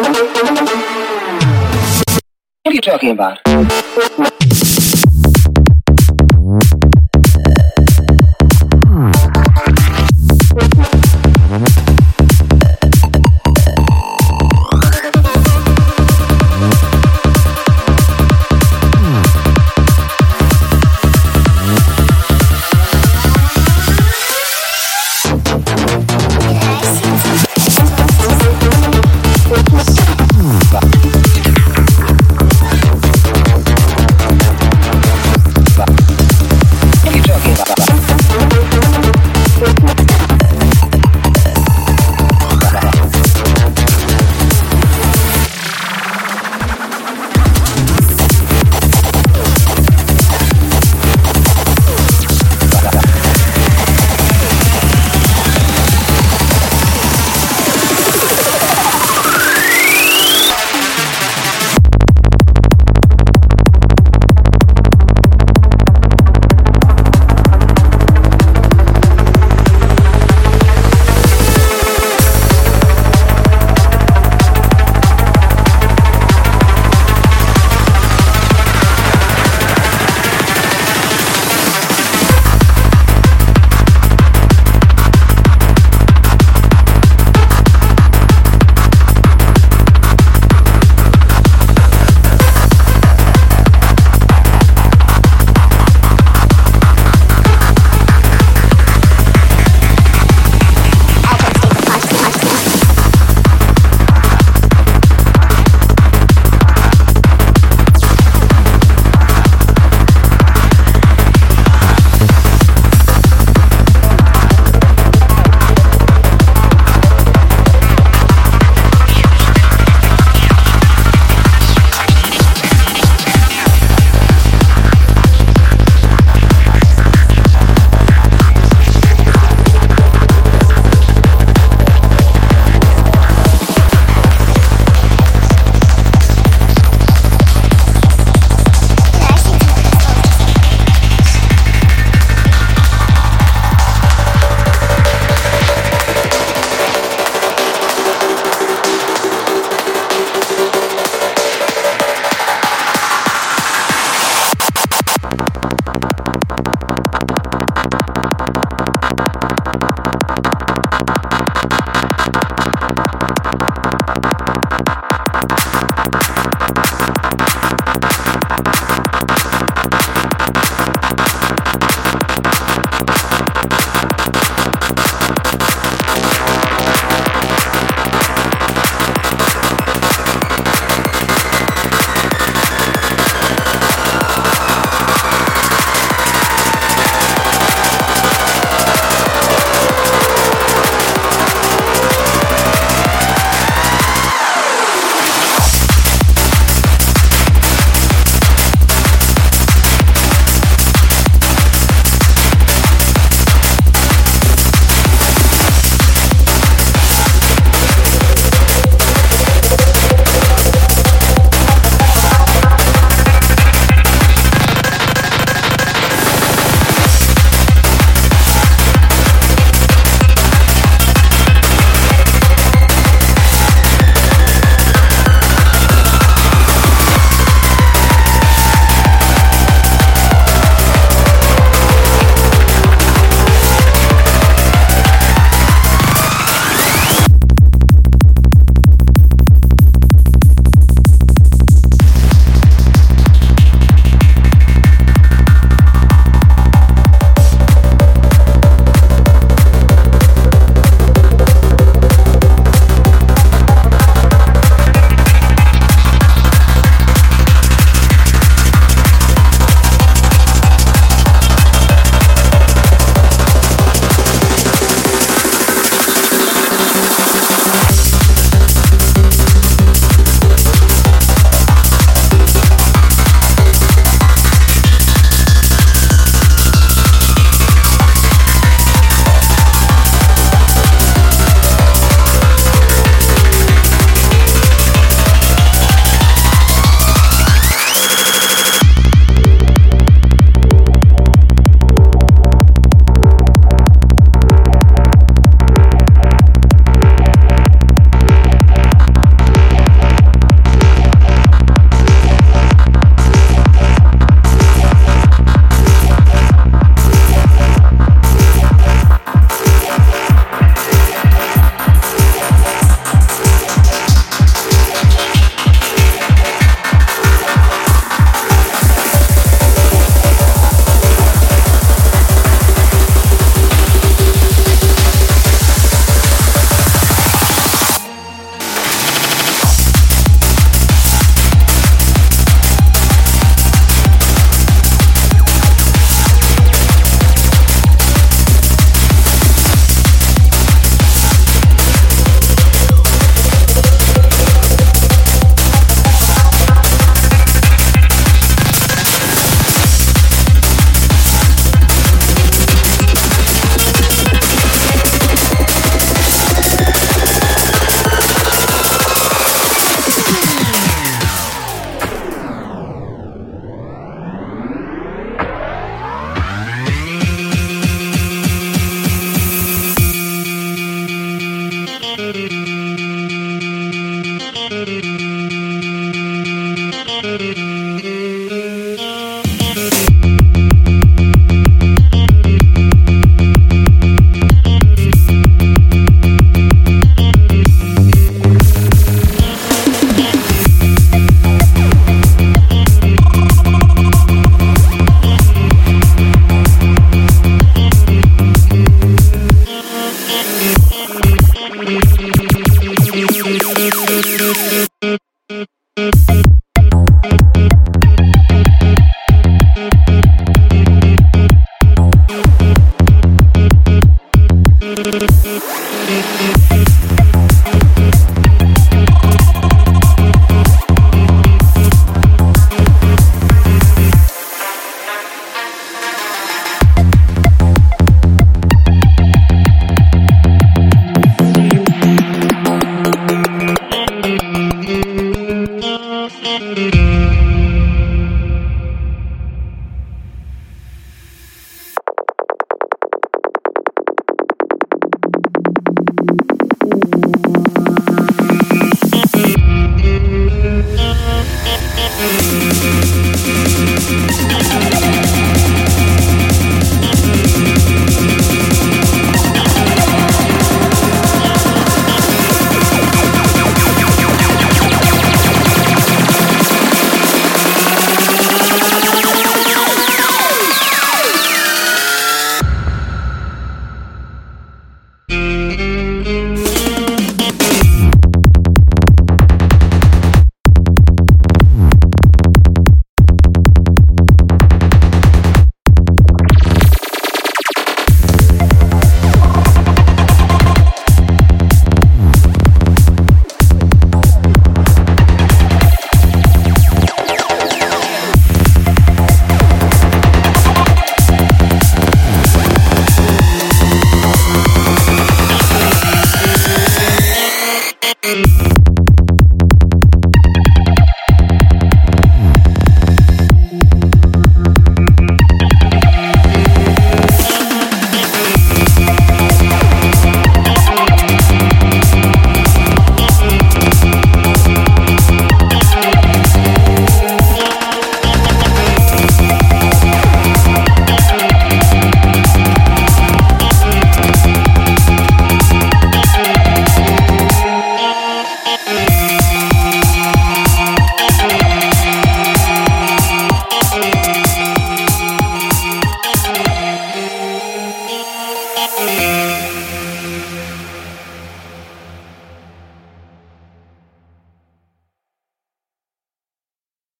What are you talking about? Thank